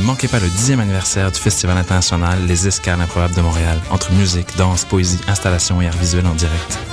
Ne manquez pas le dixième anniversaire du Festival international Les Escales improbables de Montréal, entre musique, danse, poésie, installation et art visuel en direct.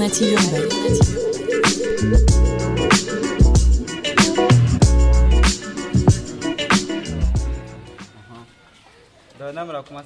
Alternative urbaine. namara kuma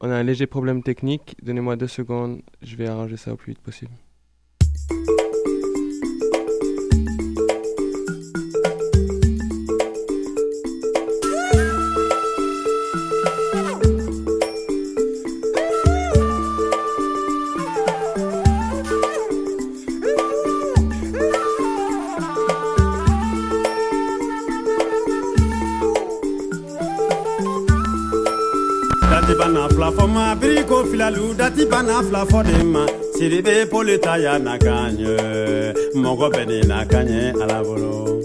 On a un léger problème technique. Donnez-moi deux secondes. Je vais arranger ça au plus vite possible. fila fɔ de ma siri bɛ polita na kan ye mɔgɔ na kan ye ala bolo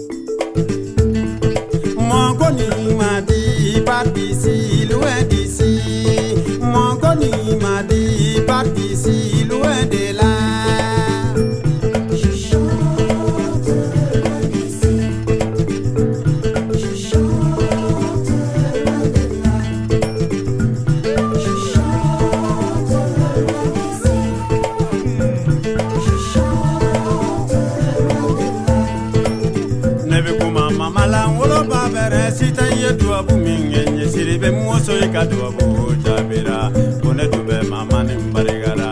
ka duwabu jabira ko ne mama ni barikada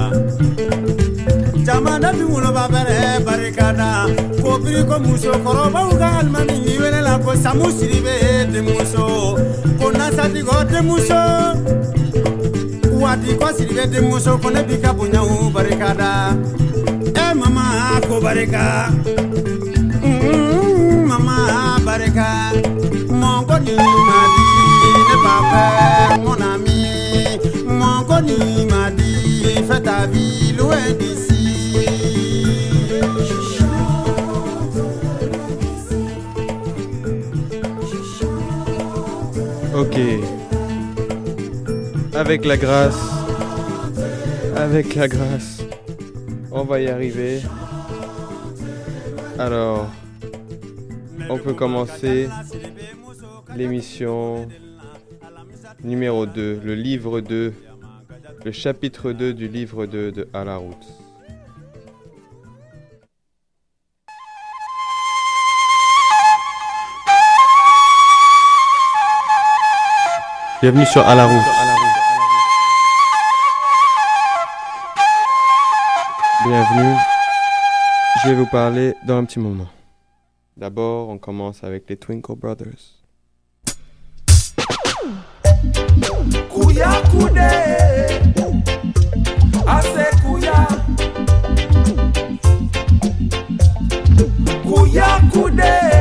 jamana bi woloba bɛrɛ barikada ko biri ko musokɔrɔbaw ka alimami ni welela ko samu siribe denmuso ko nasati ko denmuso waati ko siribe denmuso ko ne bi ka bonyaw barikada mama ko barika. Mm, mama barika. Mɔgɔ ni mon ami, mon connu m'a dit, fais ta vie loin d'ici. Ok. Avec la grâce, avec la grâce, on va y arriver. Alors, on peut commencer l'émission numéro 2, le livre 2, le chapitre 2 du livre 2 de À. Bienvenue sur À. Bienvenue. Je vais vous parler dans un petit moment. D'abord, on commence avec les Twinkle Brothers. Kuya kude. Kuya. Kuya kude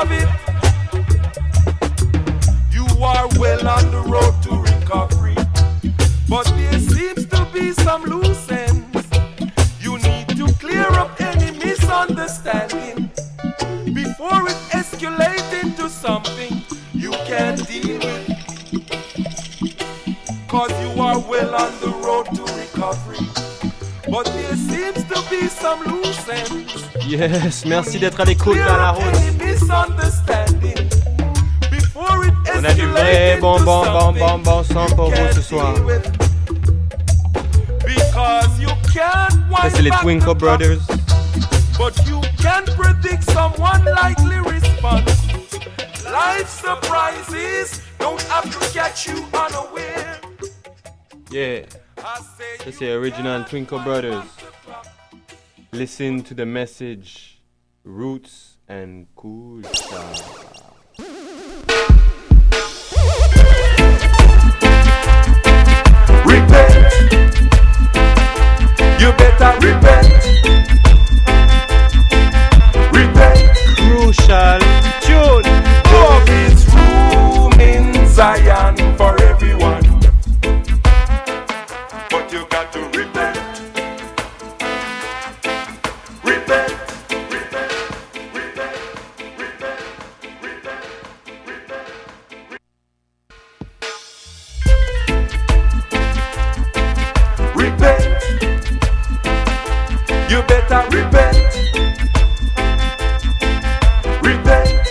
have it. You are well on the road to recovery, but there seems to be some loose ends. You need to clear up any misunderstanding before it escalates into something you can't deal with. Cause you are well on the road to recovery, but there seems to be some loose ends. Yes, merci d'être à l'écoute À la Roots. On a du vrai bon bon bon bon bon sang pour vous ce soir. c'est les Twinkle Brothers. But you can predict someone likely response. Life surprises don't have to catch you unaware. Yeah. Ça c'est original Twinkle Brothers. Listen to the message Roots and Kuja. Repent. You better repent. Repent. Crucial tune. Love is room in Zion forever. You better repent. Repent.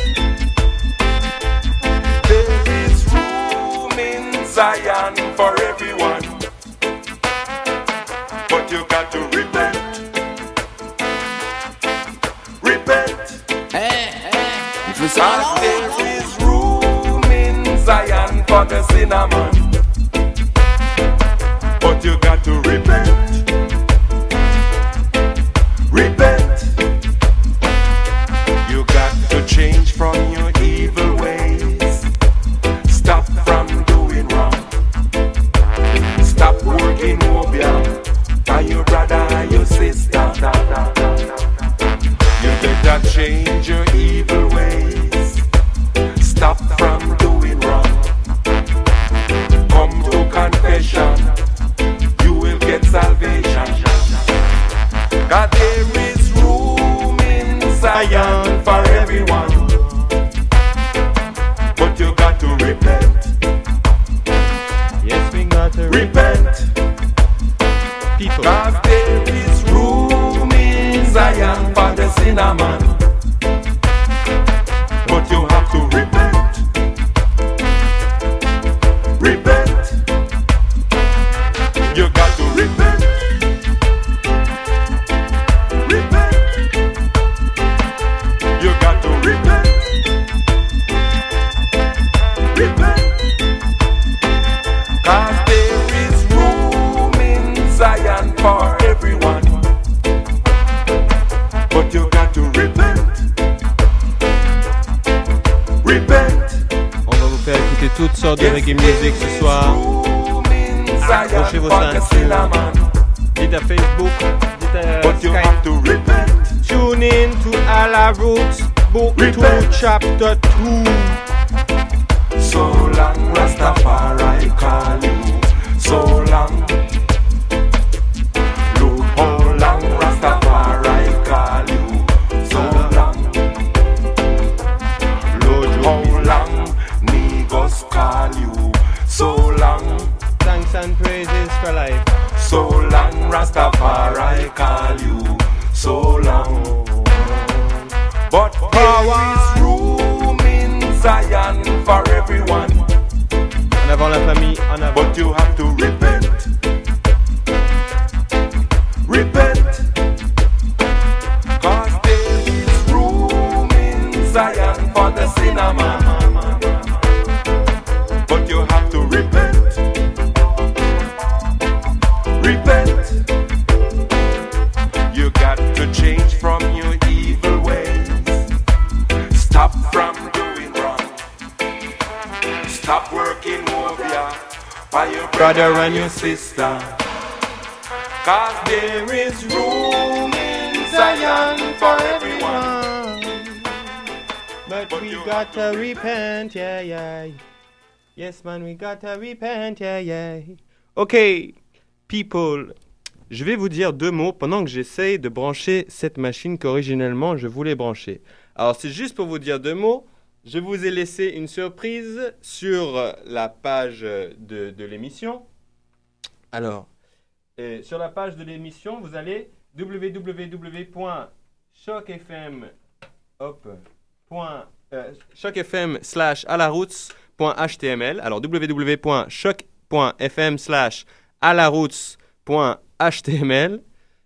There is room in Zion for everyone. But you got to repent. Repent. Cause there is room in Zion for the cinnamon. But you got to. Repent. To Repent. people. Cause there is room in Zion for the cinnamon. But Ok, people, je vais vous dire deux mots pendant que j'essaye de brancher cette machine qu'originellement je voulais brancher. Alors, c'est juste pour vous dire deux mots. Je vous ai laissé une surprise sur la page de, l'émission. Alors, euh, sur la page de l'émission, vous allez www.chocfm hop, point, euh, chocfm slash alaroots.html. Alors www.choc.fm slash alaroots.html.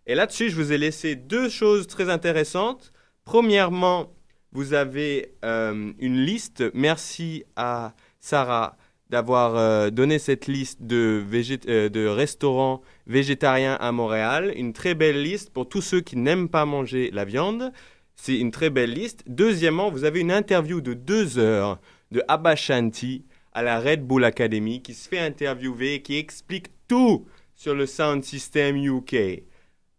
Et là-dessus, je vous ai laissé deux choses très intéressantes. Premièrement, vous avez euh, une liste. Merci à Sarah d'avoir euh, donné cette liste euh, de restaurants végétariens à Montréal. Une très belle liste pour tous ceux qui n'aiment pas manger la viande. C'est une très belle liste. Deuxièmement, vous avez une interview de deux heures de Abba Shanti à la Red Bull Academy qui se fait interviewer, qui explique tout sur le sound system UK.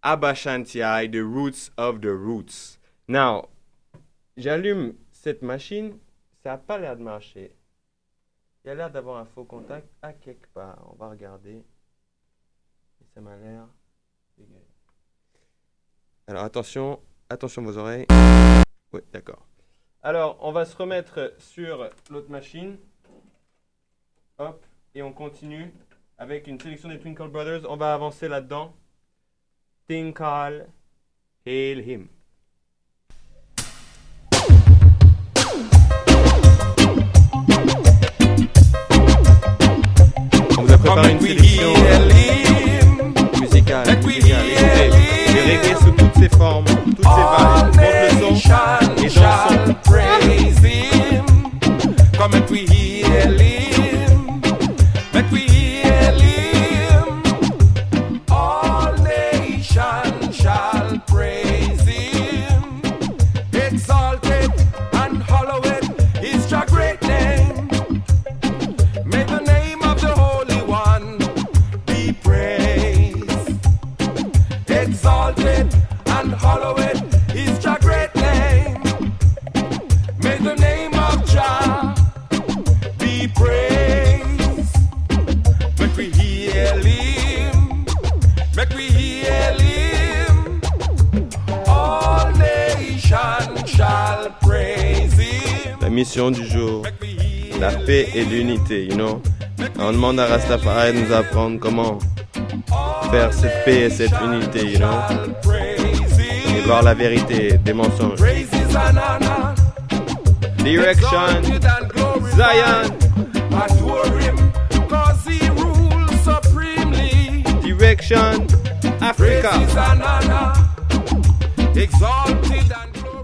Abba Shanti, The Roots of the Roots. Now, j'allume cette machine, ça n'a pas l'air de marcher. Il y a l'air d'avoir un faux contact à quelque part. On va regarder. Et ça m'a l'air. Alors attention, attention vos oreilles. Oui, d'accord. Alors, on va se remettre sur l'autre machine. Hop, et on continue avec une sélection des Twinkle Brothers. On va avancer là-dedans. Tinkle, hail him. On vous a préparé une sélection musicale reggae sous toutes ses formes, toutes ses son et. Praise him, come we. mission du jour, la paix et l'unité, you know. On demande à Rastafari de nous apprendre comment faire cette paix et cette unité, you know. Et voir la vérité des mensonges. Direction, Zion. Direction, Africa. Exalted.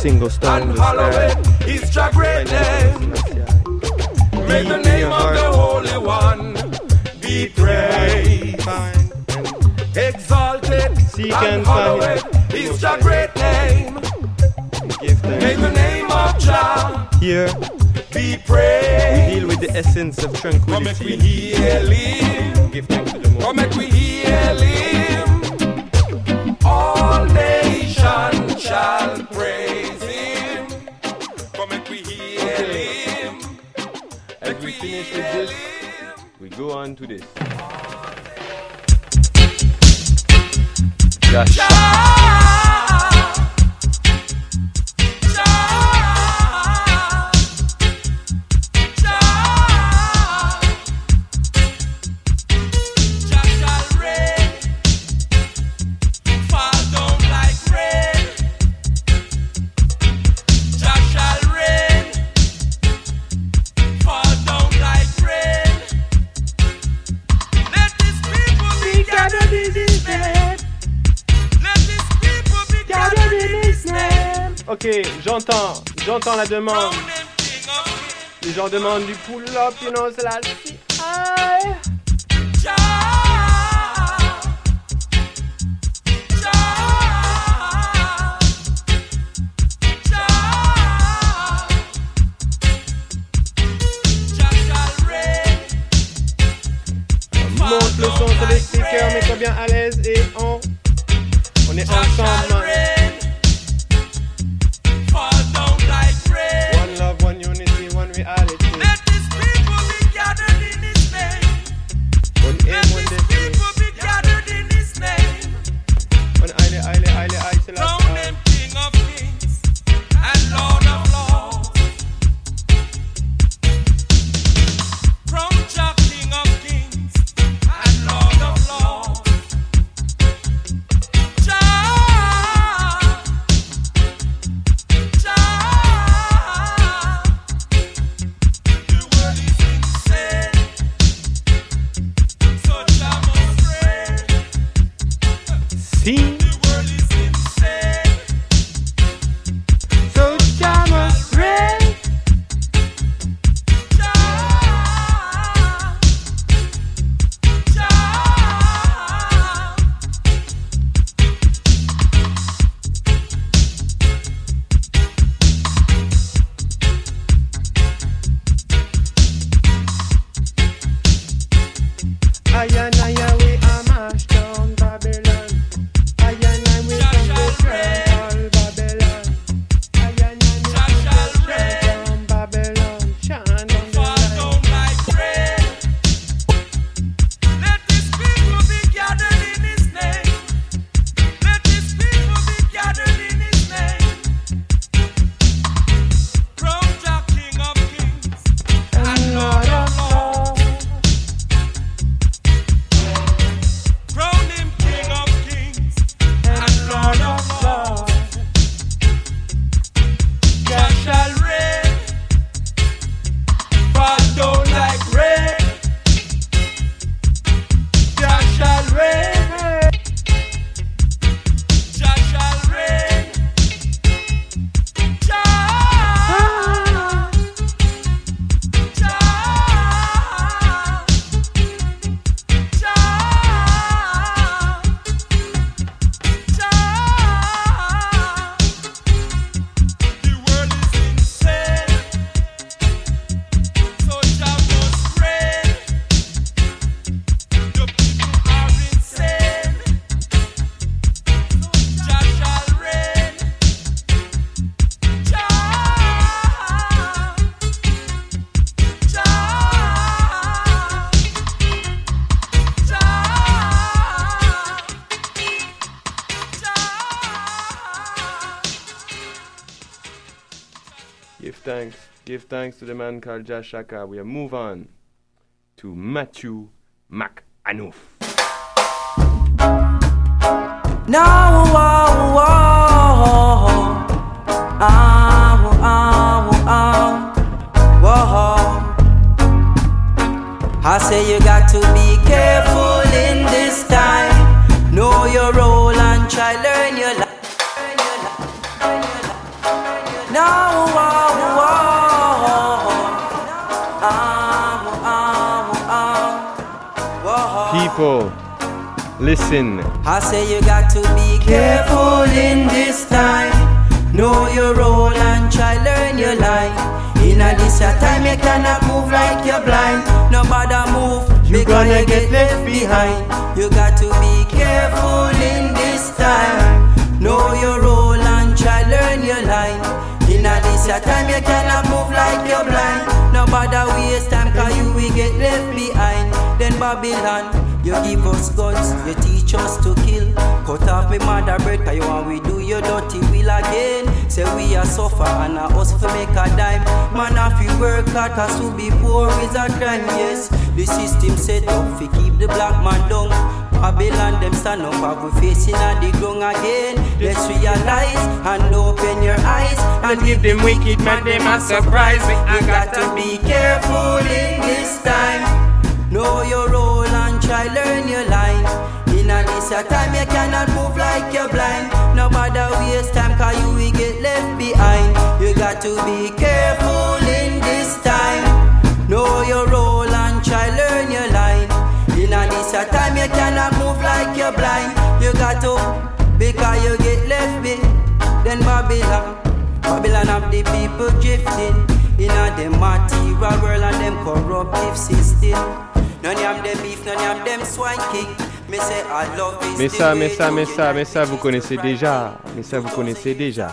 single stone was there. pull up, you know, so thanks to the man called Jah Shaka. We move on to Matthew McAnuff. No, oh, oh, oh, oh, oh. I say you got to be careful in this time. People, listen. I say you got to be careful in this time. Know your role and try learn your line. In a this time you cannot move like you're blind. No matter move, you gonna get left behind. You got to be careful in this time. Know your role and try learn your line. In a this time you cannot move like you're blind. No matter waste time cause you will get left behind. Then Babylon, you give us guns, you teach us to kill. Cut off me mother bread, you want we do your dirty will again. Say we are suffer and a us for make a dime. Man, if you work hard, cause to be poor is a crime, yes. The system set up to keep the black man down. Babylon, them stand up, have we facing at the ground again. Let's realize and open your eyes and give them wicked man them a surprise. You got to be careful in this time. Know your role and try learn your line. In a this a time you cannot move like you're blind. No matter waste time cause you will get left behind. You got to be careful in this time. Know your role and try learn your line. In a this a time you cannot move like you're blind. You got to because you get left behind. Then Babylon, Babylon have the people drifting. In a them material world and them corruptive system. Mais ça, mais ça, mais ça, mais ça, vous connaissez déjà. Mais ça, vous connaissez déjà.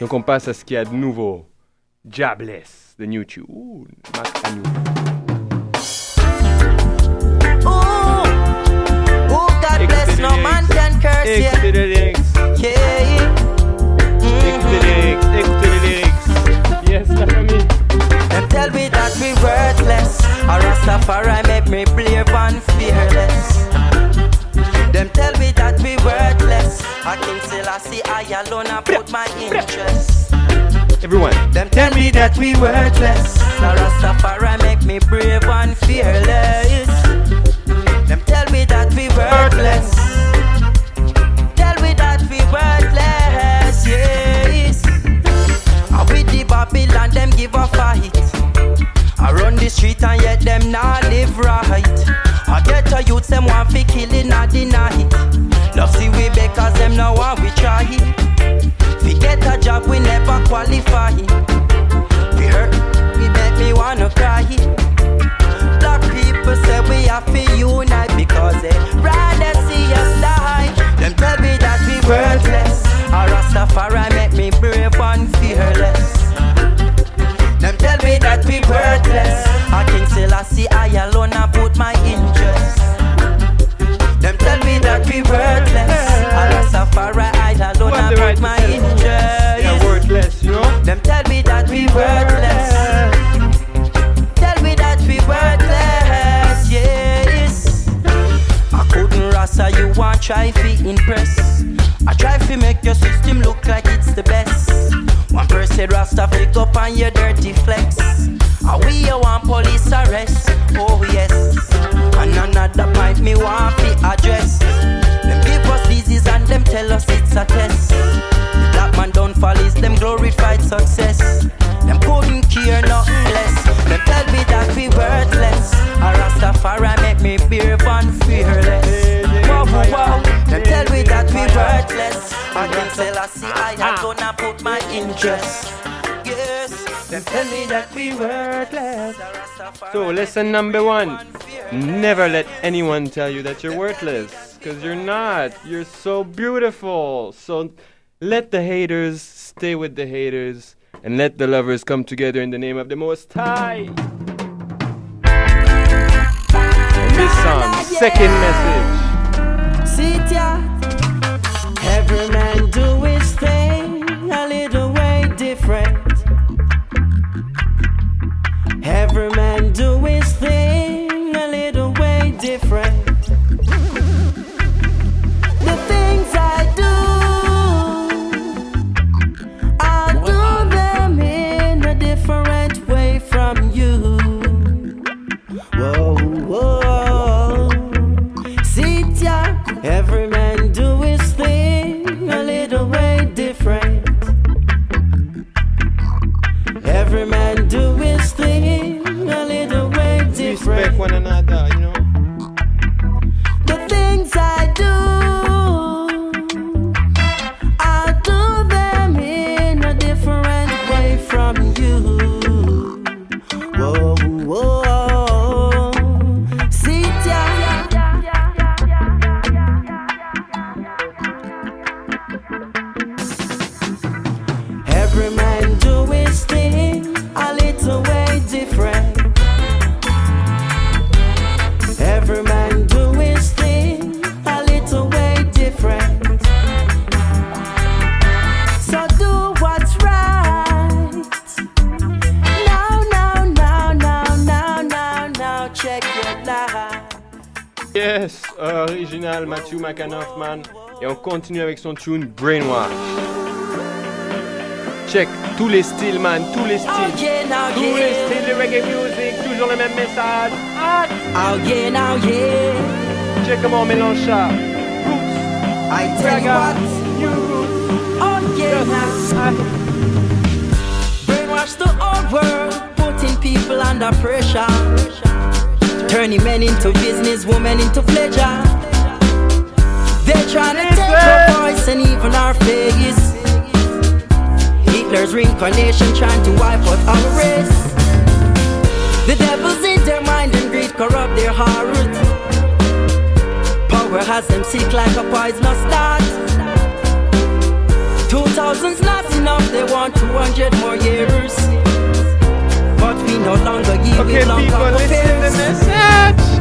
Donc on passe à ce qu'il y a de nouveau. Jobless de New Tune. Écoutez les lyrics. Écoutez les lyrics. Écoutez les lyrics. Yes, la famille. Them tell me that we worthless. A Rastafari make me brave and fearless. Them tell me that we worthless. I King Selassie, I alone I put my interest. Everyone. Them tell me that we worthless. A Rastafari make me brave and fearless. Them tell me that we worthless. Babylon, them give a fight. I run the street and yet them not live right. I get a youth, them want fi killing at the night. Love see we because them now want we try. We get a job, we never qualify. We hurt, we make me wanna cry. So, lesson number one never let anyone tell you that you're worthless. Because you're not. You're so beautiful. So, let the haters stay with the haters and let the lovers come together in the name of the Most High. And this song, second message. See ya. Every man do his thing a little way different. man do is original Matthew Et on continue avec son tune Brainwash. Check tous les styles, man, tous les styles. Oh yeah, now Tous les styles de reggae music, toujours le même message. Ah, Oh yeah, now yeah. check comment on mélange ça. I tell you what. new. Oh yeah, now. Brainwash the old world, putting people under pressure. Turning men into business, women into pleasure. They're trying to take our voice and even our face. Hitler's reincarnation trying to wipe out our race. The devil's in their mind and greed corrupt their heart. Power has them sick like a poisonous dart. 2000's not enough, they want 200 more years. But we no longer give Okay, people, listen to the message.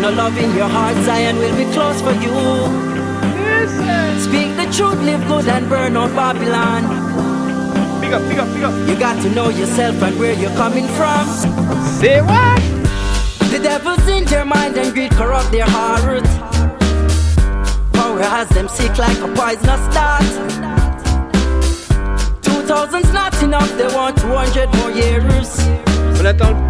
No love in your heart, Zion will be close for you. Speak the truth, live good and burn out Babylon. Pick up, pick up, pick up. You got to know yourself and where you're coming from. Say what? The devil's in their mind and greed corrupt their heart. Power has them sick like a poisonous dart. 2000's not enough, they want 200 more years. On attend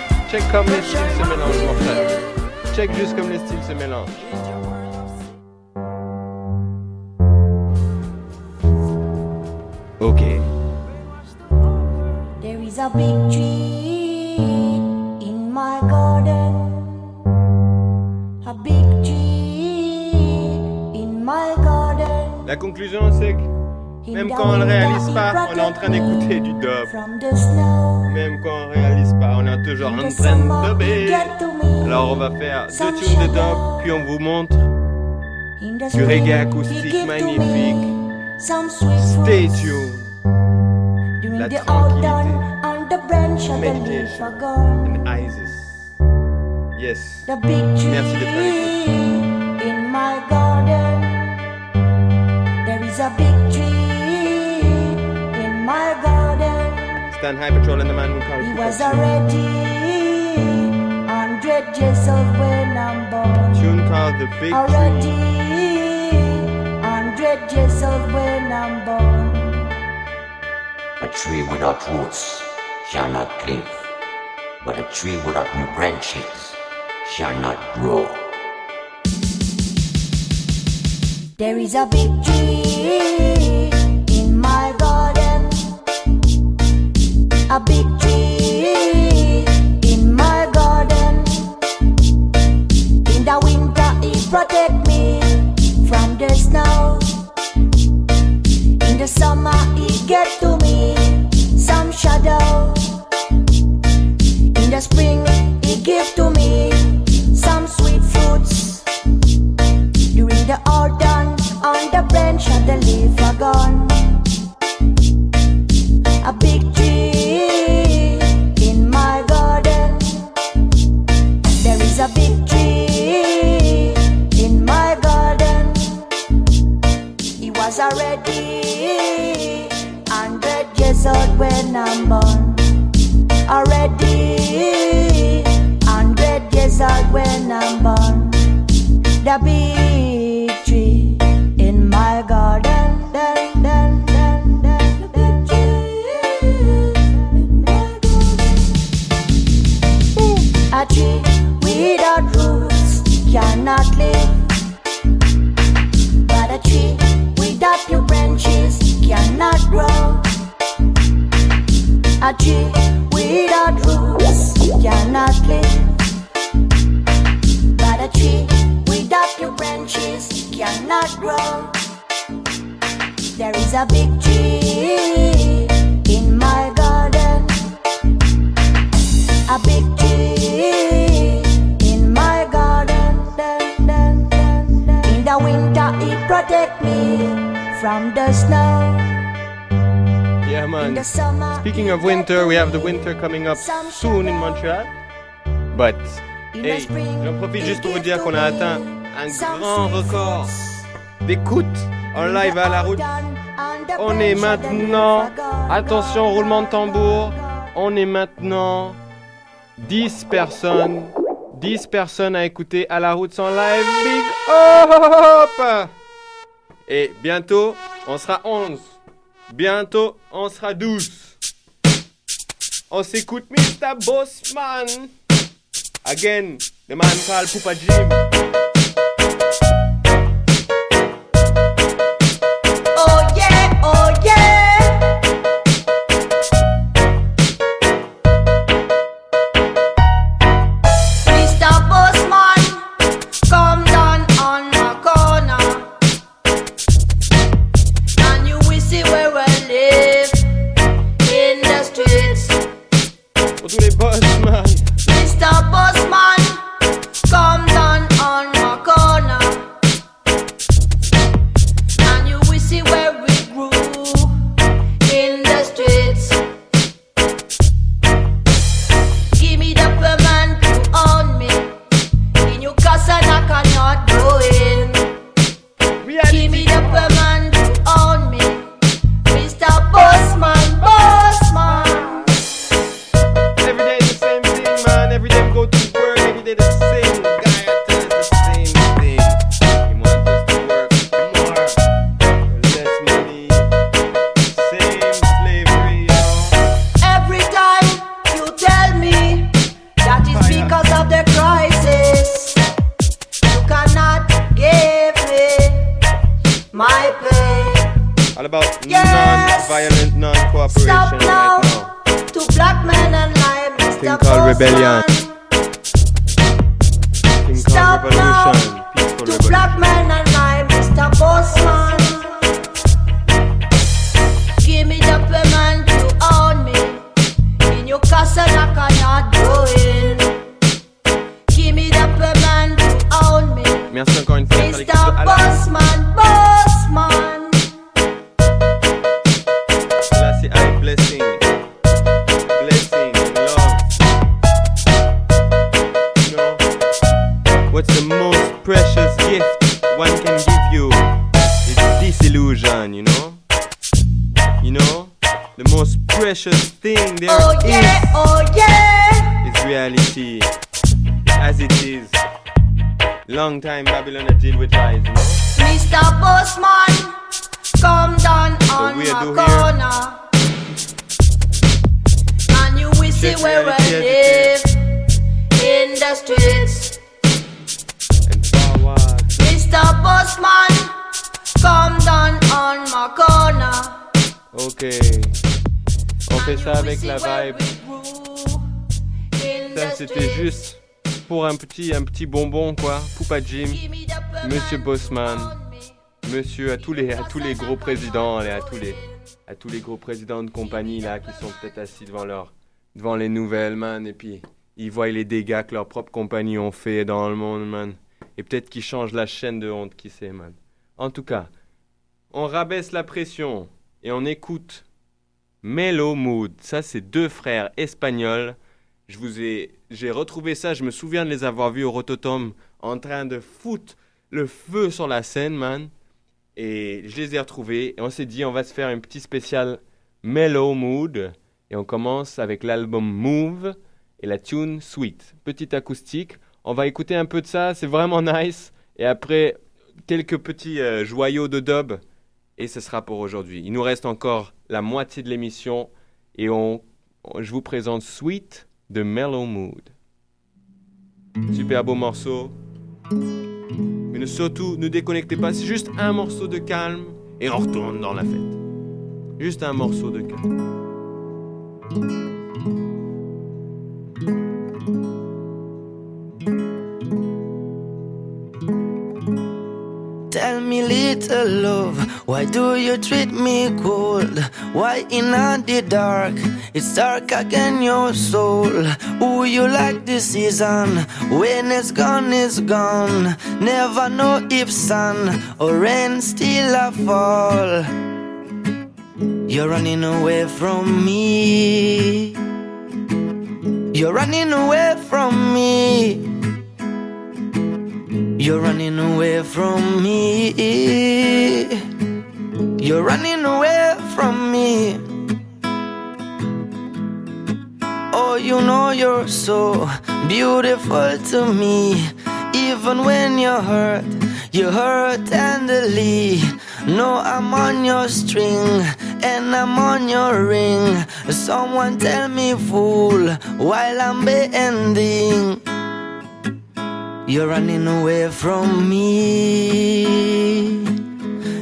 Check comme les styles se mélangent, mon frère. Check juste comme les styles se mélangent. Ok. There is a big tree in my garden. A big tree in my garden. La conclusion, c'est que même quand on ne réalise pas, on est en train d'écouter du dub. Même quand on réalise pas, on est toujours en train de dubber. Alors on va faire deux tunes de dub, puis on vous montre du reggae acoustique magnifique. Stay tuned. La tranquillité. Meditation. And Isis. Yes. Merci d'être avec nous. in my garden. There is a big tree in my garden. Stand High Patrol and the man who called He was already hundred years old when I'm born. Tune called The Big Already Tree. hundred years old when I'm born. A tree without roots shall not live, but a tree without new branches shall not grow. There is a big tree in my garden. A big tree in my garden. In the winter, it protect me from the snow. In the summer, it get to me some shadow. In the spring, it give to me some sweet fruits. During the autumn, on the branch of the leaf There is a big tree in my garden. A big tree in my garden. In the winter, it protect me from the snow. Yeah, man. Speaking of winter, we have the winter coming up soon in Montreal. But, hey, j'en profite juste pour vous dire qu'on a atteint un grand record d'écoute en live à la route. On est maintenant, attention, roulement de tambour, on est maintenant 10 personnes, 10 personnes à écouter à la route sans live. Big up! Et bientôt, on sera 11. Bientôt, on sera 12. On s'écoute Mr. Bossman. Again, the man called Pupa Jim. Long time Babylon had deal with lies, you know? Mr. Bossman, come down on we my corner. And you will see where I live in the streets. Forward. Mr. Bossman, come down on my corner. Ok. On fait ça avec la vibe. Ça, c'était juste pour un petit, un petit bonbon, quoi. Poupa Jim, Monsieur Bossman, Monsieur à tous les, à tous les gros présidents, et à tous les, à tous les gros présidents de compagnie là qui sont peut-être assis devant leur, devant les nouvelles, man, et puis ils voient les dégâts que leur propre compagnie ont fait dans le monde, man. Et peut-être qu'ils changent la chaîne de honte, qui sait, man. En tout cas, on rabaisse la pression et on écoute Mellow Mood. Ça, c'est deux frères espagnols. Je vous ai, j'ai retrouvé ça. Je me souviens de les avoir vus au Rototom en train de foutre le feu sur la scène, man. Et je les ai retrouvés. Et on s'est dit, on va se faire un petit spécial Mellow Mood. Et on commence avec l'album Move et la tune Sweet. Petite acoustique. On va écouter un peu de ça. C'est vraiment nice. Et après, quelques petits euh, joyaux de dub. Et ce sera pour aujourd'hui. Il nous reste encore la moitié de l'émission. Et on, je vous présente Sweet de Mellow Mood. Super beau morceau. Mais surtout, ne déconnectez pas. C'est juste un morceau de calme. Et on retourne dans la fête. Juste un morceau de calme. Tell me, little love, why do you treat me cold? Why in the dark? It's dark again, your soul. Who you like this season? When it's gone, it's gone. Never know if sun or rain still a fall. You're running away from me. You're running away from me. You're running away from me. You're running away from me. Oh, you know you're so beautiful to me. Even when you're hurt, you hurt tenderly. No, I'm on your string and I'm on your ring. Someone tell me, fool, while I'm bending. You're running away from me.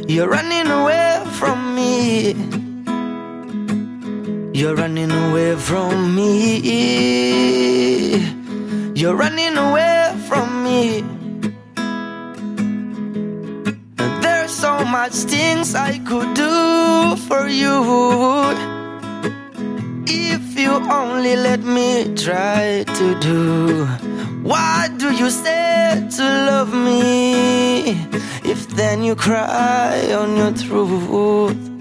You're running away from me. You're running away from me. You're running away from me. There's so much things I could do for you. If you only let me try to do. Why do you say to love me if then you cry on your truth?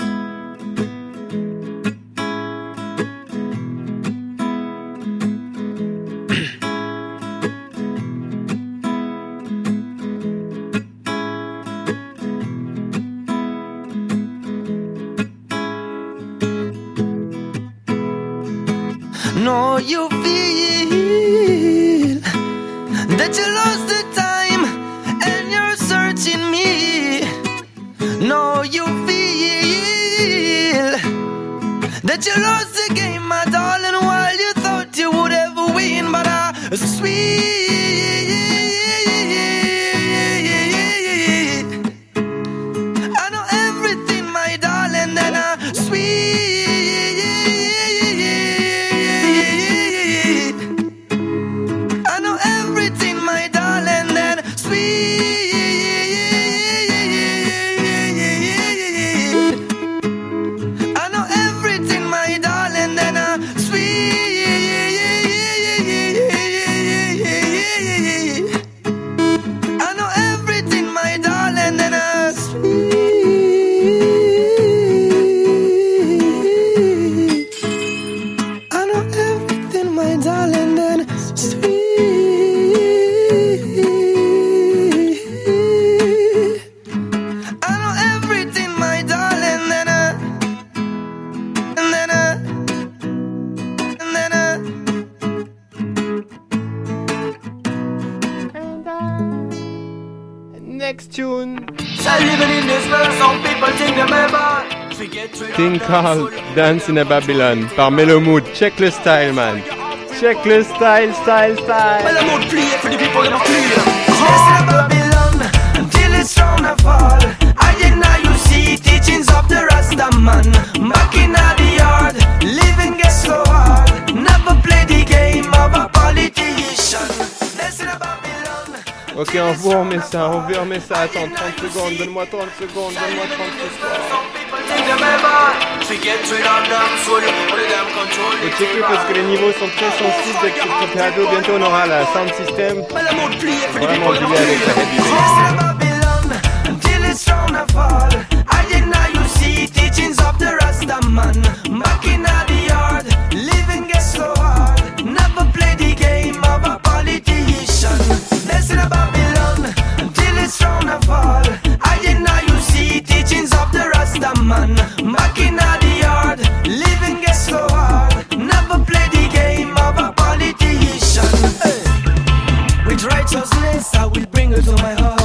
in a Babylon par Melomood, check le style man. Check le style, style, style. Melomood plie, fait du bruit pour les mortuaires. Yes, in Babylon, until it's round a fall. I deny you see teachings of the Rasta man. Back in the yard, living gets so hard. Never play the game of a politician. Yes, in Babylon. Ok, on vous remet ça, on vous ça. Attends, 30 secondes, donne-moi 30 secondes, donne-moi 30 secondes. Faut checker parce que les niveaux sont très sensibles avec ce petit. Bientôt on aura la sound system. Vraiment du avec la heavy bass. man back in the yard. Living gets so hard. Never play the game of a politician. Hey. With righteousness, I will bring you to my heart.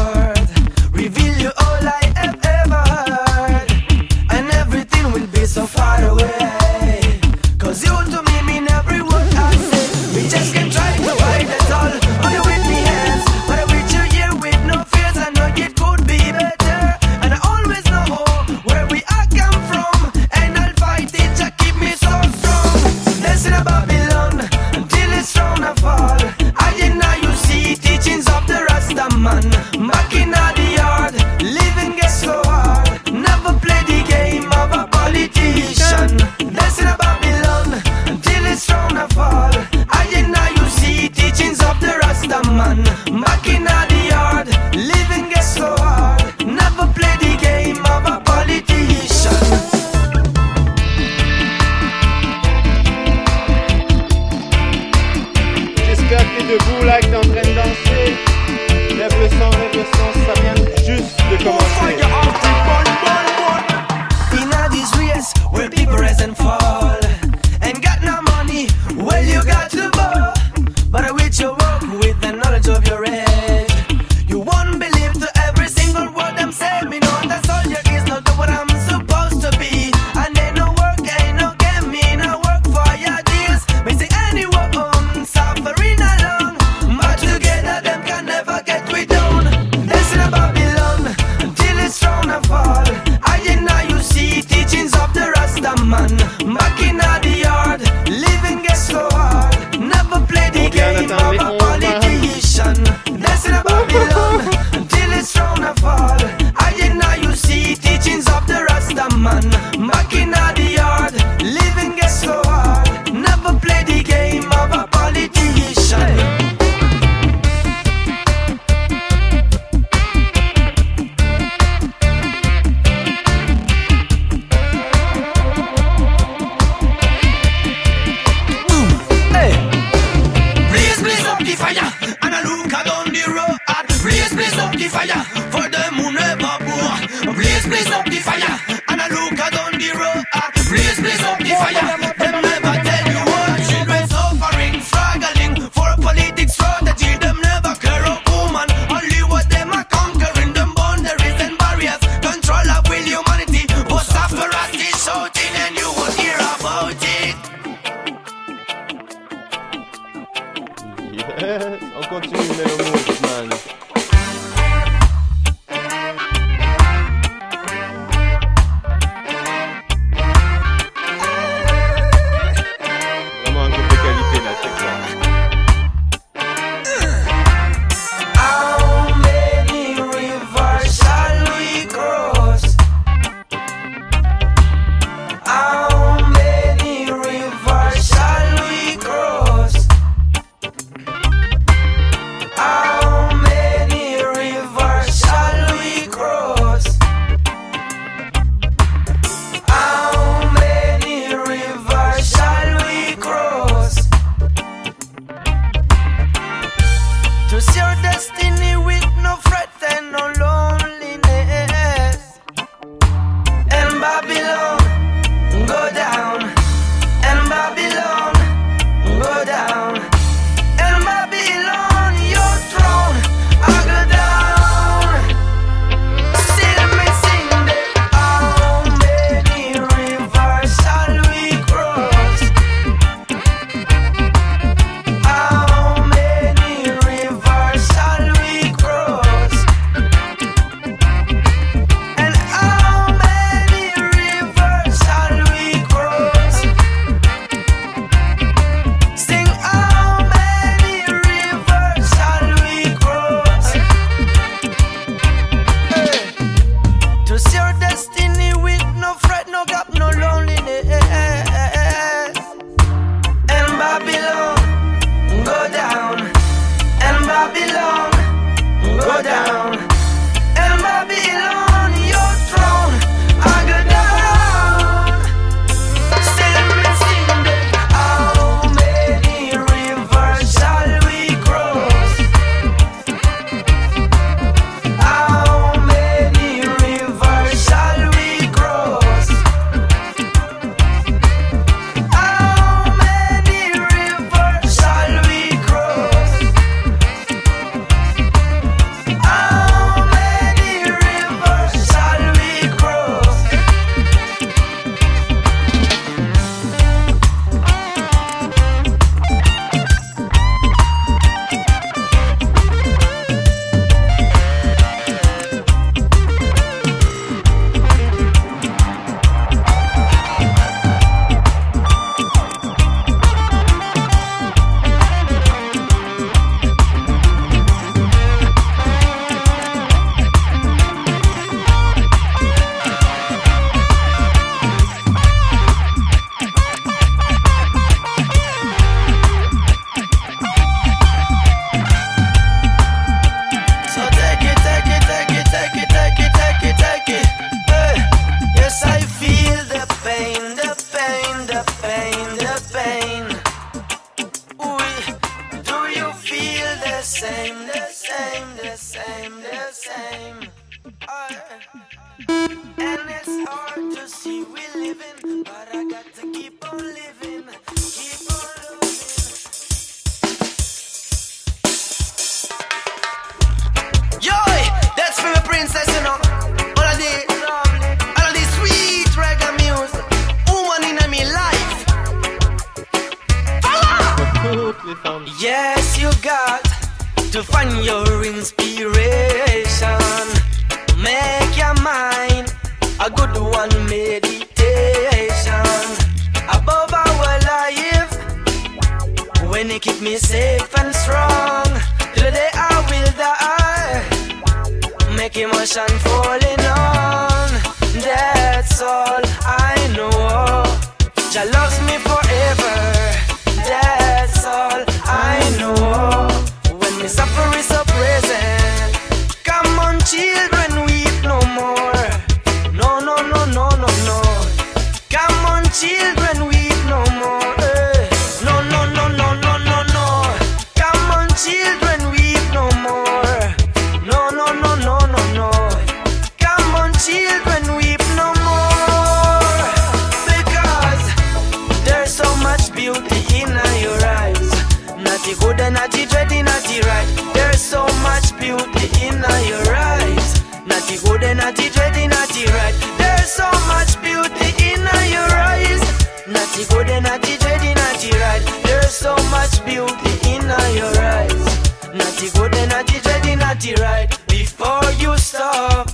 Good and naughty dready, right. There's so much beauty in your eyes. Naughty good and naughty dready, naughty right. Before you stop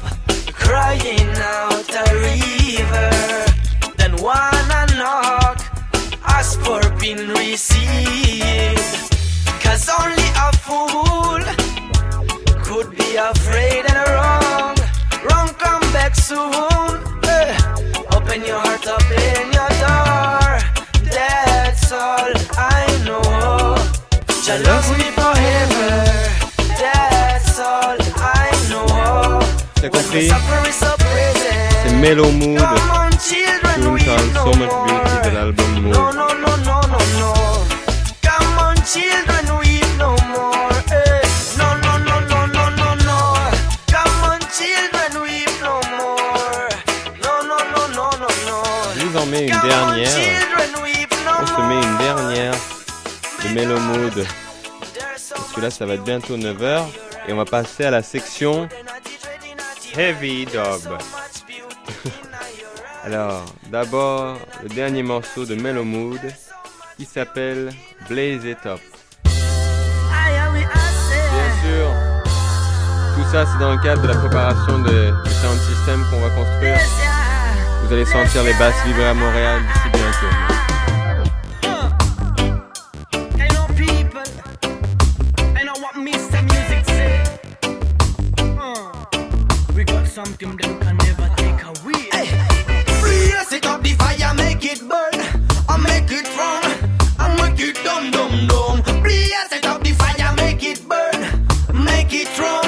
crying out a river, then wanna knock ask for being received. Cause only a fool could be afraid and wrong. Wrong come back soon. Eh, Open your heart, up, open your door. That's all I know. Jah loves me forever. That's all I know. T'as compris. C'est Mellow Mood, Come on, children, tune weep called no So Much. Beauty de l'album No, Mood. no, no, no, no, no. Come on, children, weep no more. eh. No, no, no, no, no, no, no. Come on, children, weep no more. No, no, no, no, no, no. Je vous en mets une dernière. Une dernière de Mellow Mood. Parce que là, ça va être bientôt 9h. Et on va passer à la section Heavy Dub. Alors, d'abord, le dernier morceau de Mellow Mood qui s'appelle Blaze It Up. Bien sûr, tout ça c'est dans le cadre de la préparation de- du sound system qu'on va construire. Vous allez sentir les basses vibrer à Montréal d'ici bientôt. Something you can never take away. It up the fire, make it burn. I make it run. I make it dum dum dum. Blaze it up the fire, make it burn. Make it run.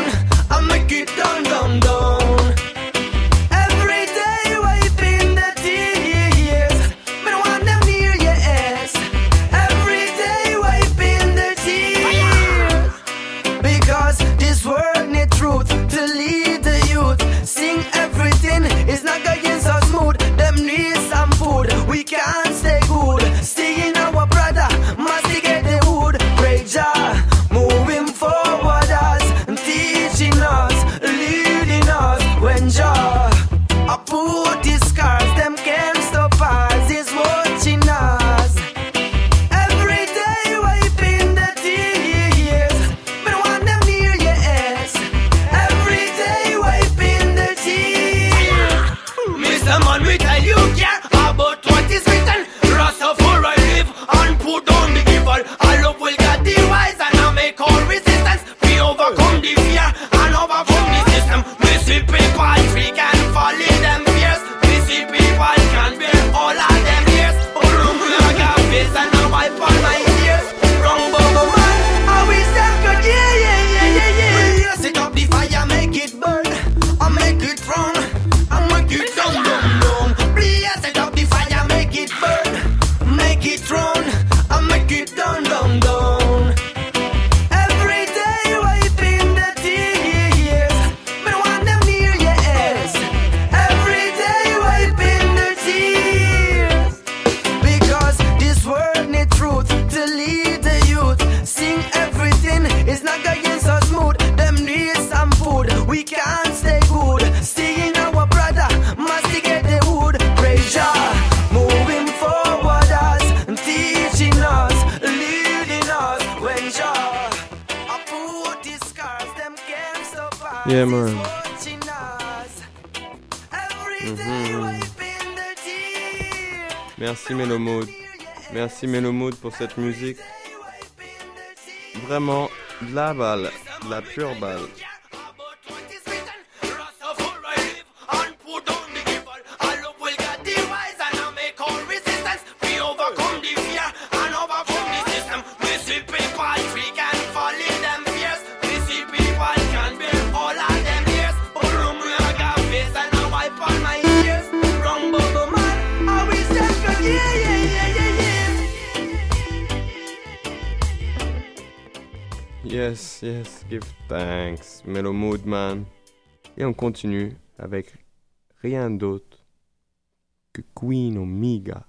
Cette musique. Vraiment la balle, la pure balle. Yes, give thanks. Mellow Mood Man. Et on continue avec rien d'autre que Queen Omega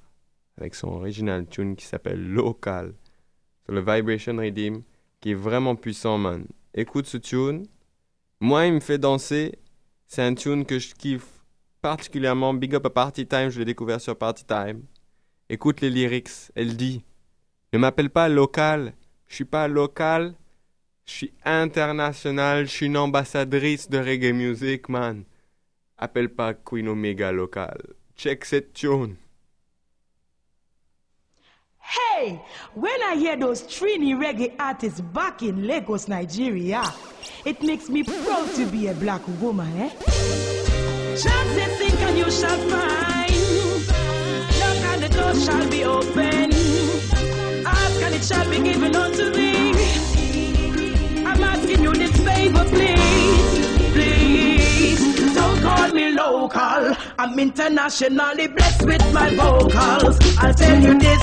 avec son original tune qui s'appelle Local sur le Vibration Redeem qui est vraiment puissant, man. Écoute ce tune. Moi, il me fait danser. C'est un tune que je kiffe particulièrement. Big up à Party Time, je l'ai découvert sur Party Time. Écoute les lyrics. Elle dit Ne m'appelle pas local. Je suis pas local. Je suis international. Je suis une ambassadrice de reggae music, man. Appelle pas Queen Omega local. Check cette tune. Hey, when I hear those Trini reggae artists back in Lagos, Nigeria, it makes me proud to be a black woman, eh? Just say think and you shall find. Knock and the door shall be open. Ask and it shall be given unto thee. I'm asking you this favor, please, please. Don't call me local. I'm internationally blessed with my vocals. I'll tell you this.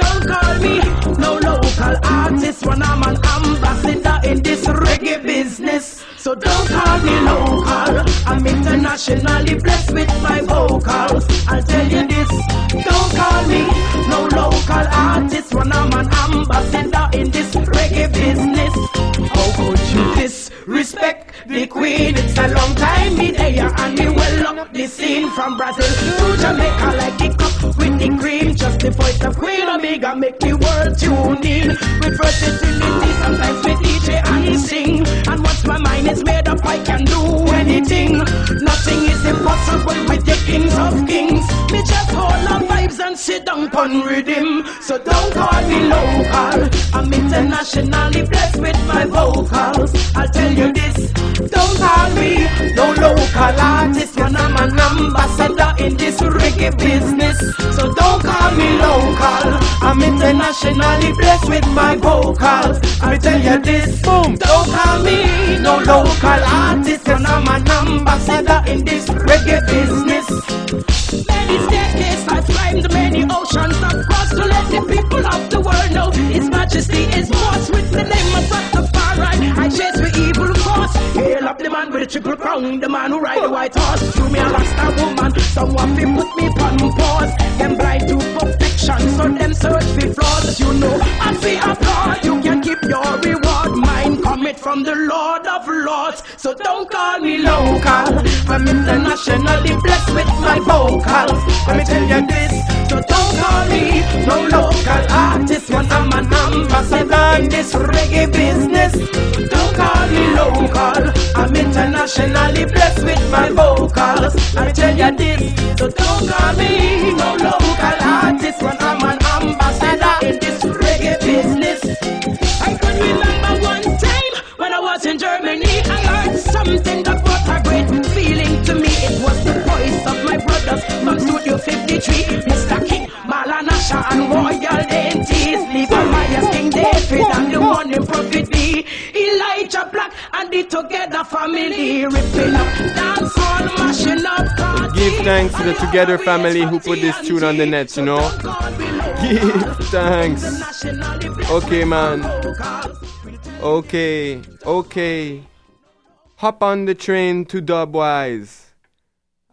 Don't call me no local artist when I'm an ambassador in this reggae business. So don't call me local. I'm internationally blessed with my vocals. I'll tell you this. Don't call me no local artist when I'm an ambassador in this reggae business. Disrespect the queen? It's a long time me there and me well up the scene from Brazil to Jamaica like the cup with the cream. Just the voice of Queen Omega make the world tune in with versatility. Sometimes with DJ and sing. And once my mind is made up, I can do anything. Nothing impossible with the kings of kings. Me just hold on vibes and sit down on rhythm. So don't call me local. I'm internationally blessed with my vocals. I'll tell you this. Don't call me no local artist when I'm an ambassador in this reggae business. So don't call me local. I'm internationally blessed with my vocals. I'll tell you this. Boom. Don't call me no local artist when I'm an ambassador in this reggae business. Many staircases I've climbed, many oceans I've crossed to let the people of the world know His Majesty is boss with the name of Rastafari. I chase with evil cause. Hail up the man with a triple crown, the man who ride the white horse. Through me a Rasta woman, someone fi put me on pause. Them blind to perfection, so them search for flaws. You know, I fi applaud. You can keep your reward. Mine from the Lord of Lords. So don't call me local. I'm internationally blessed with my vocals. Let me tell you this. So don't call me no local artist when I'm an ambassador in this reggae business. Don't call me local. I'm internationally blessed with my vocals. Let me tell you this. So don't call me no local artist when I'm an was in Germany. I heard something that brought a great feeling to me. It was the voice of my brothers from Studio 53, Mr. King, Malanasha, and Royal Deities. Levi King David, and the morning prophet B. Elijah Black and the Together family ripping up, dance hall, mashing up. Give thanks to the Together family who put this tune on the net, you know? Give thanks. Okay, man. Okay, okay. Hop on the train to Dubwise.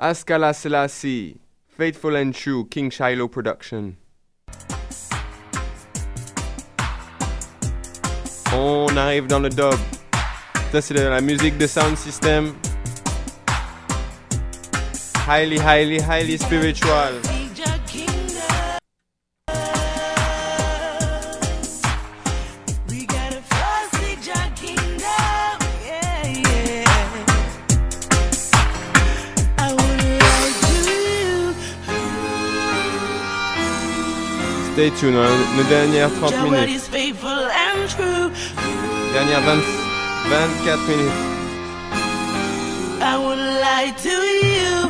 Askala Selassie. Faithful and True, King Shiloh Production. Oh, on arrive dans le dub. Ça, c'est la musique de Sound System. Highly, highly, highly spiritual. Stay tuned, hein. nos dernières 30 minutes. Dernières 20, 24 minutes. I would lie to you.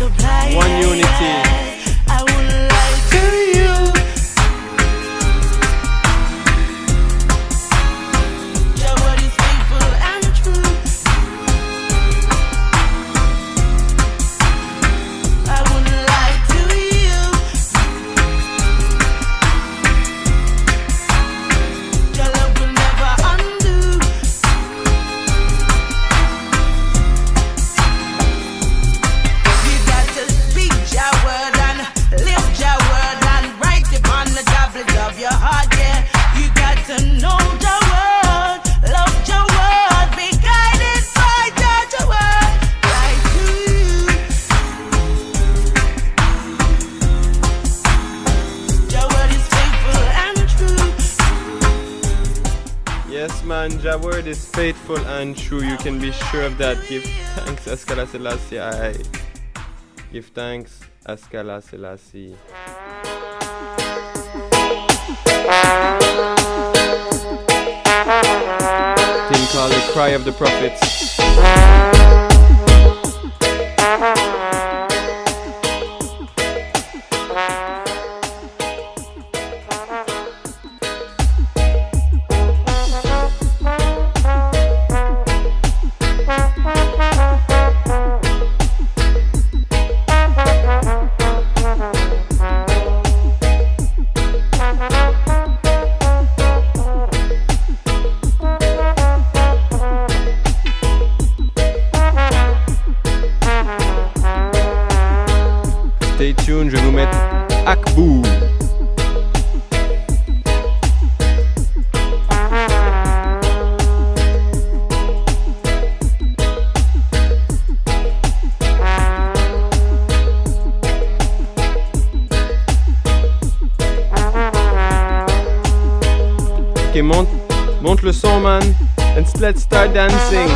One unity. and true. You can be sure of that. Give thanks, Askala Selassie. I give thanks, Askala Selassie. Thing called the Cry of the Prophets. dancing.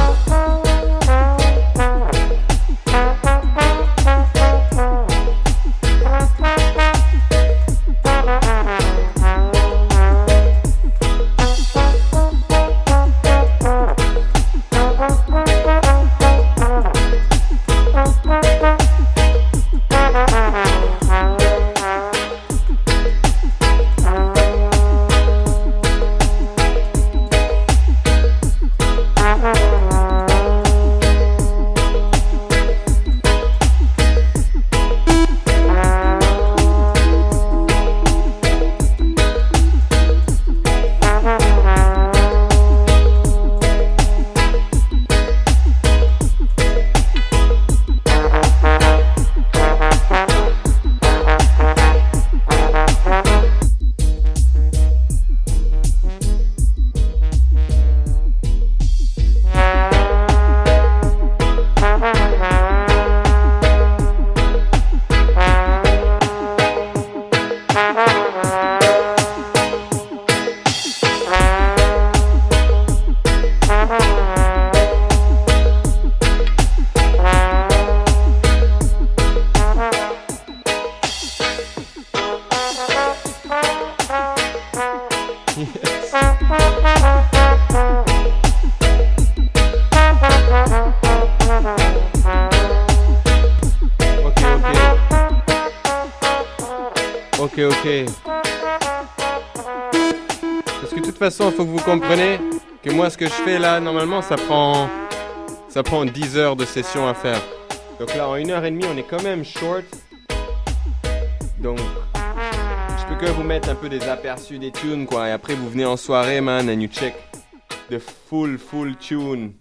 que je fais là, normalement, ça prend, ça prend 10 heures de session à faire. Donc là, en une heure et demie, on est quand même short. Donc, je peux que vous mettre un peu des aperçus des tunes, quoi. Et après, vous venez en soirée, man, and you check the full, full tune.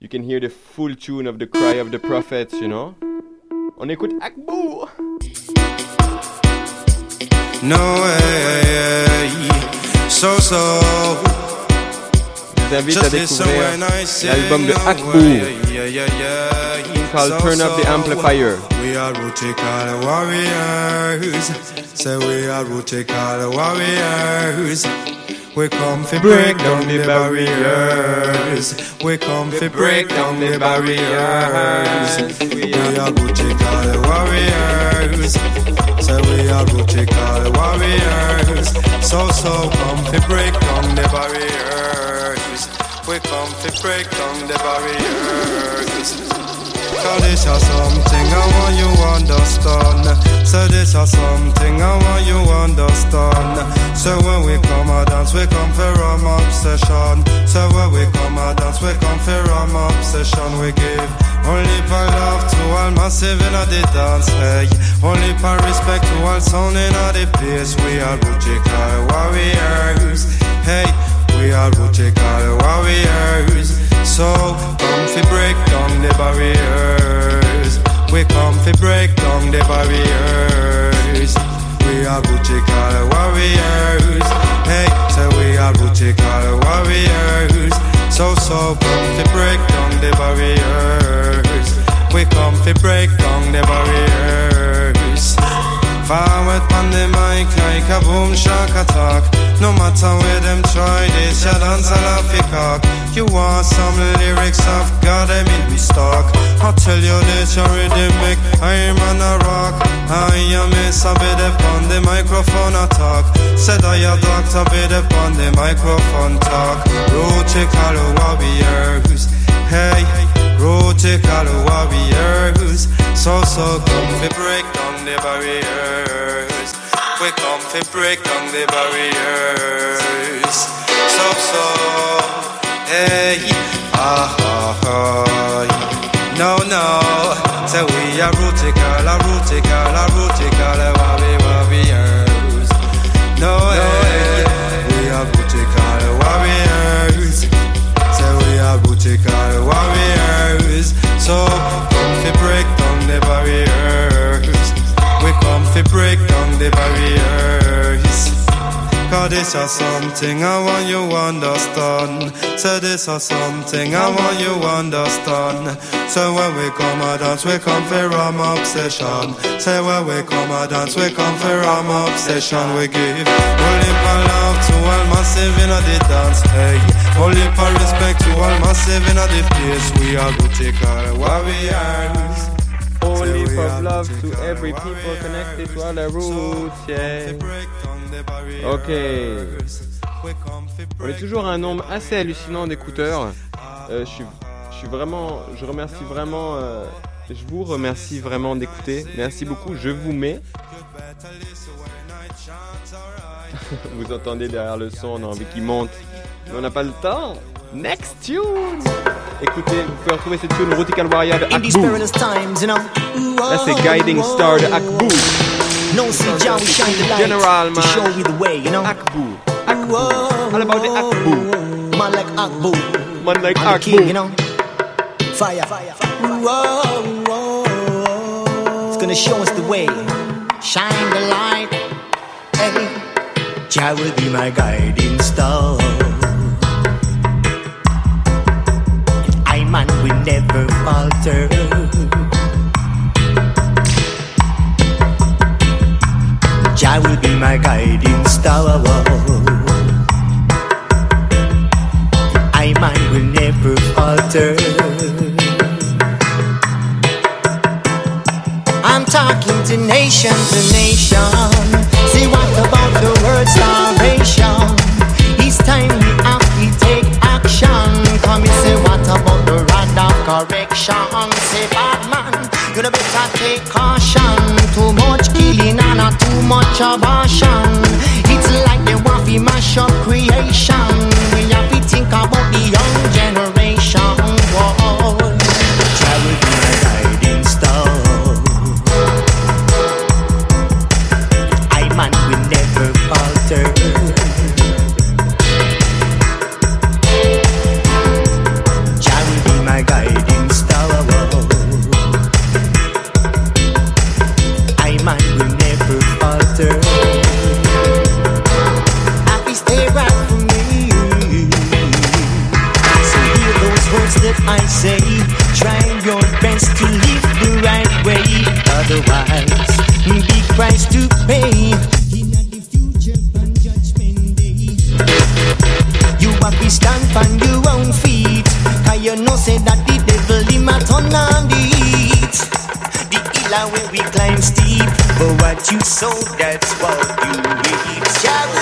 You can hear the full tune of the cry of the prophets, you know? On écoute Akbou. No way, so so. Vous invite à découvrir l'album de Akbou. called Turn Up the Amplifier. We are Rutical warriors. Say we are Rutical warriors. We come to break down the barriers. We come to break down the barriers. We are Rutical warriors. Say we are Rutical warriors. So so come to break down the barriers. We come to break down the barriers. Cause this is something I want you understand. So this is something I want you understand. So when we come a dance, we come for rum obsession. So when we come a dance, we come for rum obsession. We give only for love to all massive in the dance. Hey, only for respect to all sound in the place. We are Rutical warriors. Hey, we are Rutical warriors. So come fi break down the barriers. We come fi break down the barriers. We are Rutical warriors. Hey, say we are Rutical warriors. So so come fi break down the barriers. We come fi break down the barriers. Forward on the mic like a boom shock attack. No matter where them try this, ya dance a laugh You want some lyrics, I've got them in me stock. I tell you this, you rhythmic, I'm on a rock. I am a bit upon the microphone attack. Said I a doctor, bit upon the microphone talk. Rutical warriors, hey, Rutical warriors. So so come fi break down the barriers. We come fi break down the barriers. So so, hey, ah ah ah. No no, say we are Rutical, a Rutical, a Rutical warriors. No hey, we are Rutical warriors. Say we are Rutical warriors. So break down the barriers. Cause this is something I want you to understand. So this is something I want you to understand. So when we come a dance, we come for rum obsession. Say when we come a dance, we come for rum obsession. We give only for love to all massive in the dance. Hey, only for respect to all massive in the place. We are Rutical warriors. Only for love to every people connected to all the roots, yeah. Ok. On est toujours à un nombre assez hallucinant d'écouteurs. Euh, je suis, je suis vraiment, je remercie vraiment, euh, je vous remercie vraiment d'écouter. Merci beaucoup. Je vous mets. vous entendez derrière le son, on a envie qu'il monte, mais on n'a pas le temps. Next tune. Écoutez, vous pouvez retrouver cette tune Rutical Warrior de In these Akbou. perilous times, you know. Là, c'est oh, Guiding oh, Star de oh. Akbou. No, see, Jah, we shine the light General, to show we the way, you know. Akbou. Akbou. All about the Akbou. Man like Akbu. Man like I'm the king, you know. Fire. Whoa, whoa. It's gonna show us the way. Shine the light. Hey, Jah will be my guiding star. Man will never falter. Jah will be my guiding star. I man will never falter. I'm talking to nation to nation. See what about the word starvation? It's time Come and say what about the rod of correction? Say bad man, you know better take caution. Too much killing and not too much abortion. It's like they want to mash up creation. We have to think about the young you know say that the devil in my turn on the heat. The hill where we climb steep, but what you sow that's what you reap.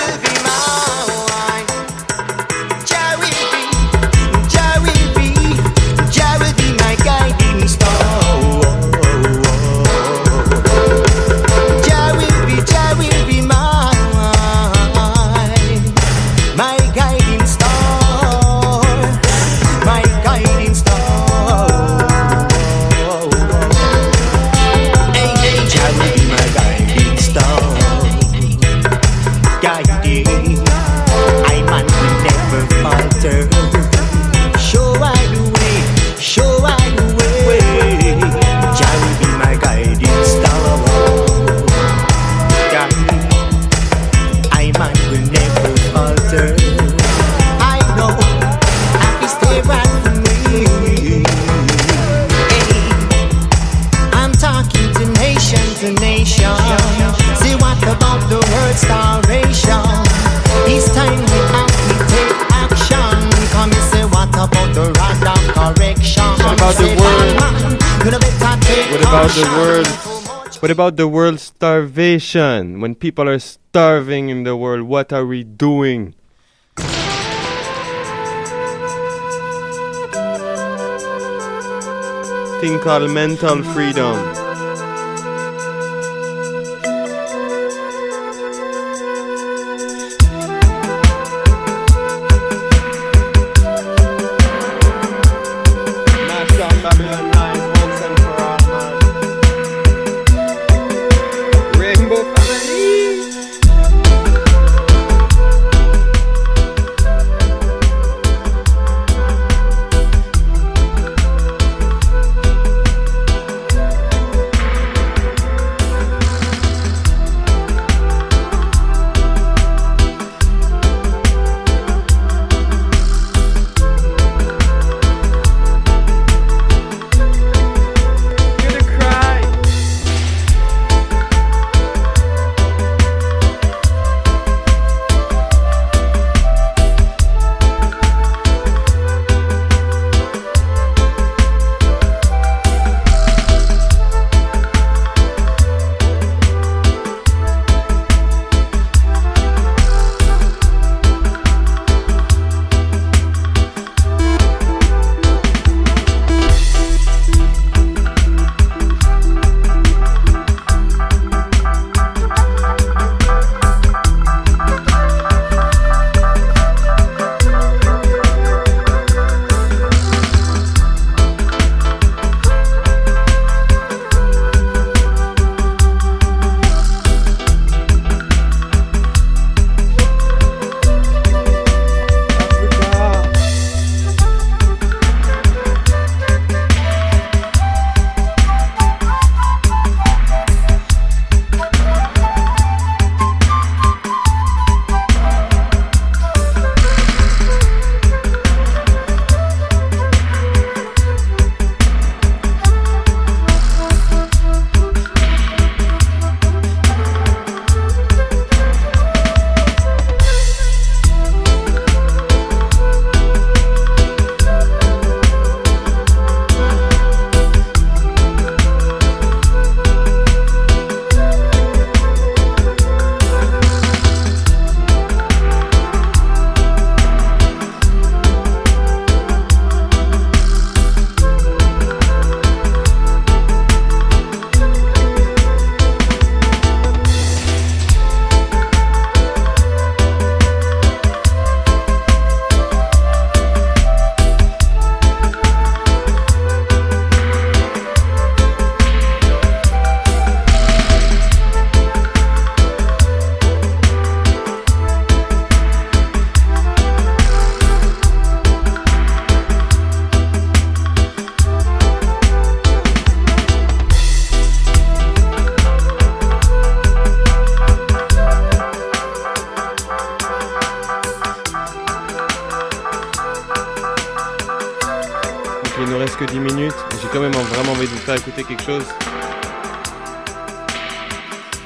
about the world starvation. When people are starving in the world, what are we doing? thing called mental freedom.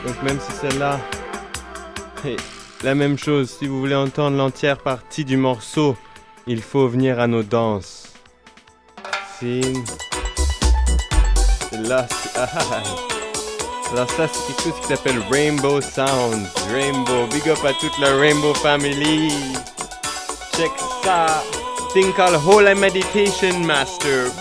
Donc même si celle-là est la même chose, si vous voulez entendre l'entière partie du morceau, il faut venir à nos danses. Là, ah, ah, ah. Alors ça, c'est quelque chose qui s'appelle Rainbow Sounds. Rainbow, big up à toute la Rainbow Family. Check ça. Thing called Holy Meditation Master.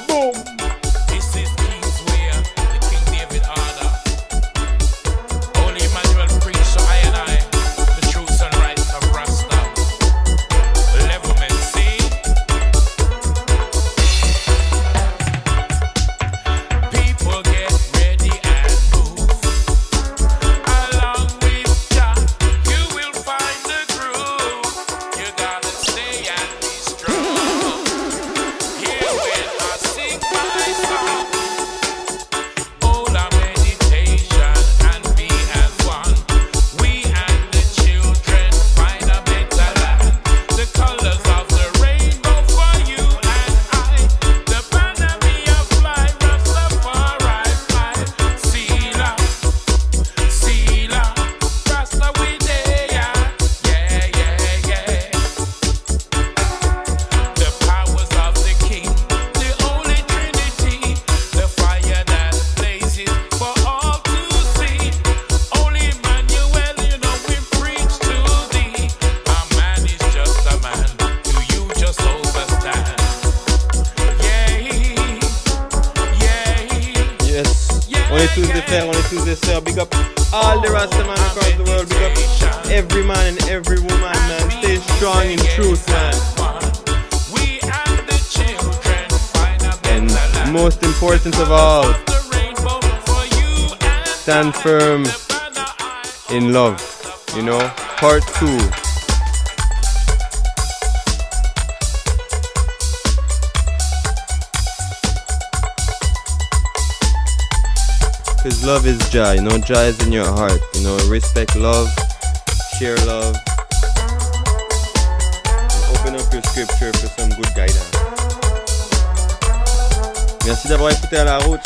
Part two. Because love is Jah, you know, Jah is in your heart. You know, respect love, share love. And open up your scripture for some good guidance. Merci d'avoir écouté à la Roots.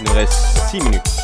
Il nous reste 6 minutes.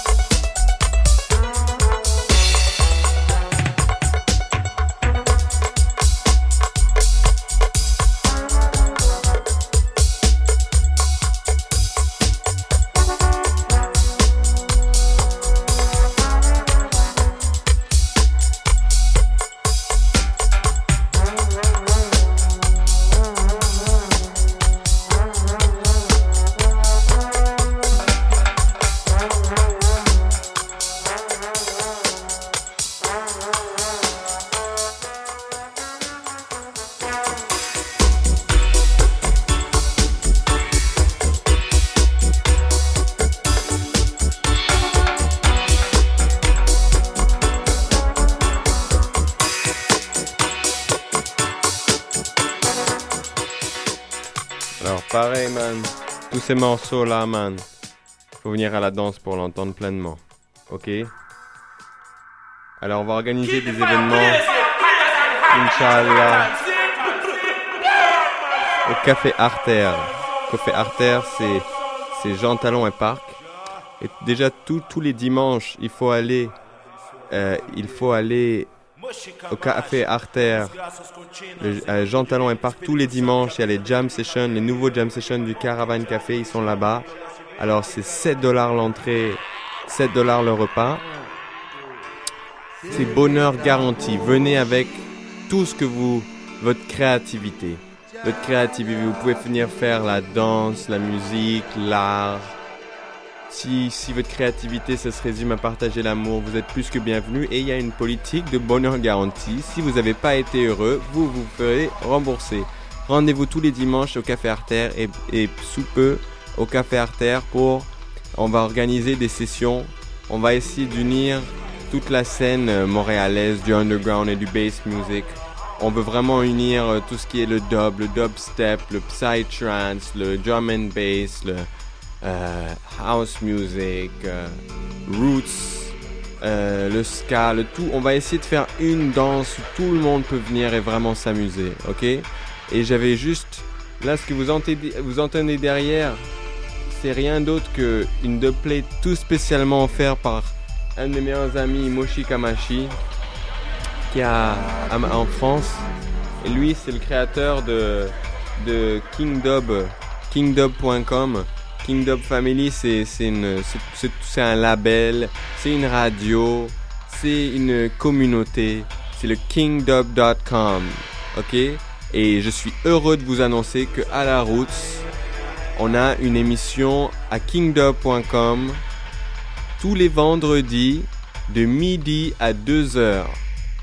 Ces morceaux-là, man. Faut venir à la danse pour l'entendre pleinement. Ok? Alors on va organiser des événements. Inch'Allah. Au Café Artère. Café Artère, c'est, c'est Jean Talon et Parc. Et déjà, tous les dimanches, il faut aller, euh, il faut aller au Café Artère. Le- euh, Jean Talon et Parc tous les dimanches. Il y a les jam sessions, les nouveaux jam sessions du Caravan Café. Ils sont là-bas. Alors, c'est 7 dollars l'entrée, 7 dollars le repas. C'est bonheur garanti. Venez avec tout ce que vous, votre créativité. Votre créativité, vous pouvez venir faire la danse, la musique, l'art. Si, si votre créativité, ça se résume à partager l'amour, vous êtes plus que bienvenu. Et il y a une politique de bonheur garanti. Si vous n'avez pas été heureux, vous vous ferez rembourser. Rendez-vous tous les dimanches au Café Artère et, et sous peu au Café Artère pour... On va organiser des sessions. On va essayer d'unir toute la scène euh, montréalaise du underground et du bass music. On veut vraiment unir euh, tout ce qui est le dub, le dubstep, le psytrance, le drum and bass, le house music, euh, roots, euh, le ska, le tout. On va essayer de faire une danse où tout le monde peut venir et vraiment s'amuser, ok? Et j'avais juste Là, ce que vous entendez, vous entendez derrière, c'est rien d'autre qu'une dubplate tout spécialement offerte par un de mes meilleurs amis, Moshi Kamashi, qui à- en France. Et lui, c'est le créateur de, de Kingdub, kingdub.com. Kingdub Family, c'est un label, c'est une radio, c'est une communauté. C'est le kingdub.com. Ok? Et je suis heureux de vous annoncer que à la Roots, on a une émission à kingdub.com tous les vendredis de midi à 2h,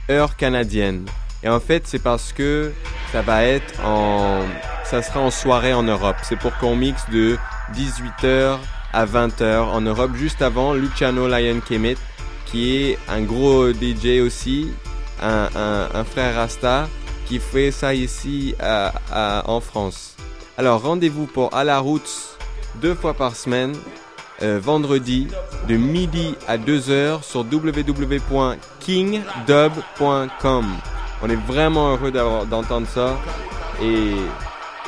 heure canadienne. Et en fait, c'est parce que ça va être en. Ça sera en soirée en Europe. C'est pour qu'on mixe de 18h à 20h en Europe, juste avant Luciano Lion Kemet, qui est un gros DJ aussi, un, un- un frère Rasta, qui fait ça ici à- à- en France. Alors rendez-vous pour À la Roots deux fois par semaine, euh, vendredi, de midi à 2h sur www.kingdub.com. On est vraiment heureux d'entendre ça et,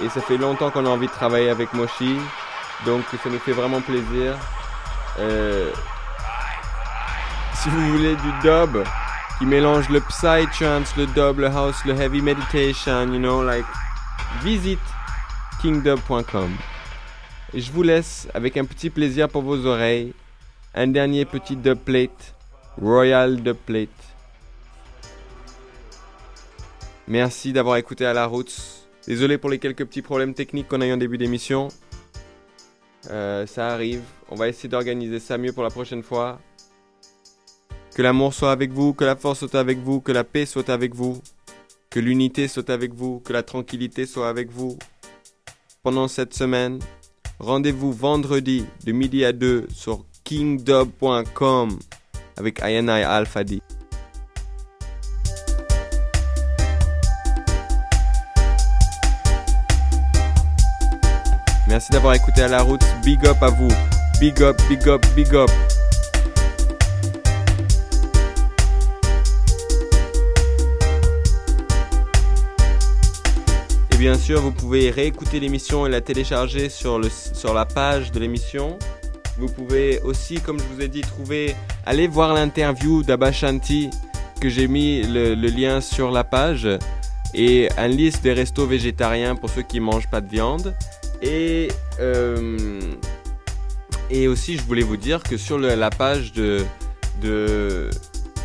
et ça fait longtemps qu'on a envie de travailler avec Moshi, donc ça nous fait vraiment plaisir. Euh, si vous voulez du dub qui mélange le psytrance, le dub, le house, le heavy meditation, you know, like, visite kingdub.com. Je vous laisse avec un petit plaisir pour vos oreilles. Un dernier petit dubplate, Royal Dubplate. Merci d'avoir écouté à la route. Désolé pour les quelques petits problèmes techniques qu'on a eu en début d'émission. Euh, ça arrive. On va essayer d'organiser ça mieux pour la prochaine fois. Que l'amour soit avec vous, que la force soit avec vous, que la paix soit avec vous, que l'unité soit avec vous, que la tranquillité soit avec vous. Pendant cette semaine, rendez-vous vendredi de midi à 2 sur kingdub.com avec Ayana et Merci d'avoir écouté à la route. Big up à vous. Big up, big up, big up. Et bien sûr, vous pouvez réécouter l'émission et la télécharger sur, le, sur la page de l'émission. Vous pouvez aussi, comme je vous ai dit, trouver, aller voir l'interview d'Abashanti que j'ai mis le, le lien sur la page et une liste des restos végétariens pour ceux qui mangent pas de viande. Et, euh, et aussi, je voulais vous dire que sur la page de, de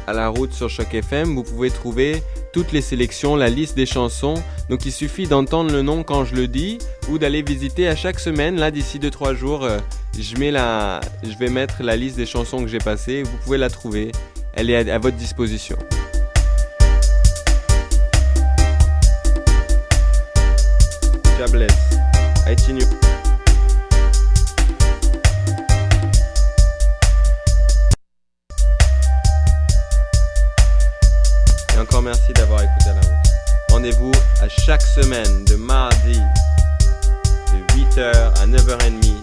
À la route sur Choc FM, vous pouvez trouver toutes les sélections, la liste des chansons. Donc il suffit d'entendre le nom quand je le dis ou d'aller visiter à chaque semaine. Là, d'ici 2-3 jours, euh, je, mets la, je vais mettre la liste des chansons que j'ai passées. Vous pouvez la trouver. Elle est à, votre disposition. Et encore merci d'avoir écouté la route. Rendez-vous à chaque semaine de mardi de 8h à 9h30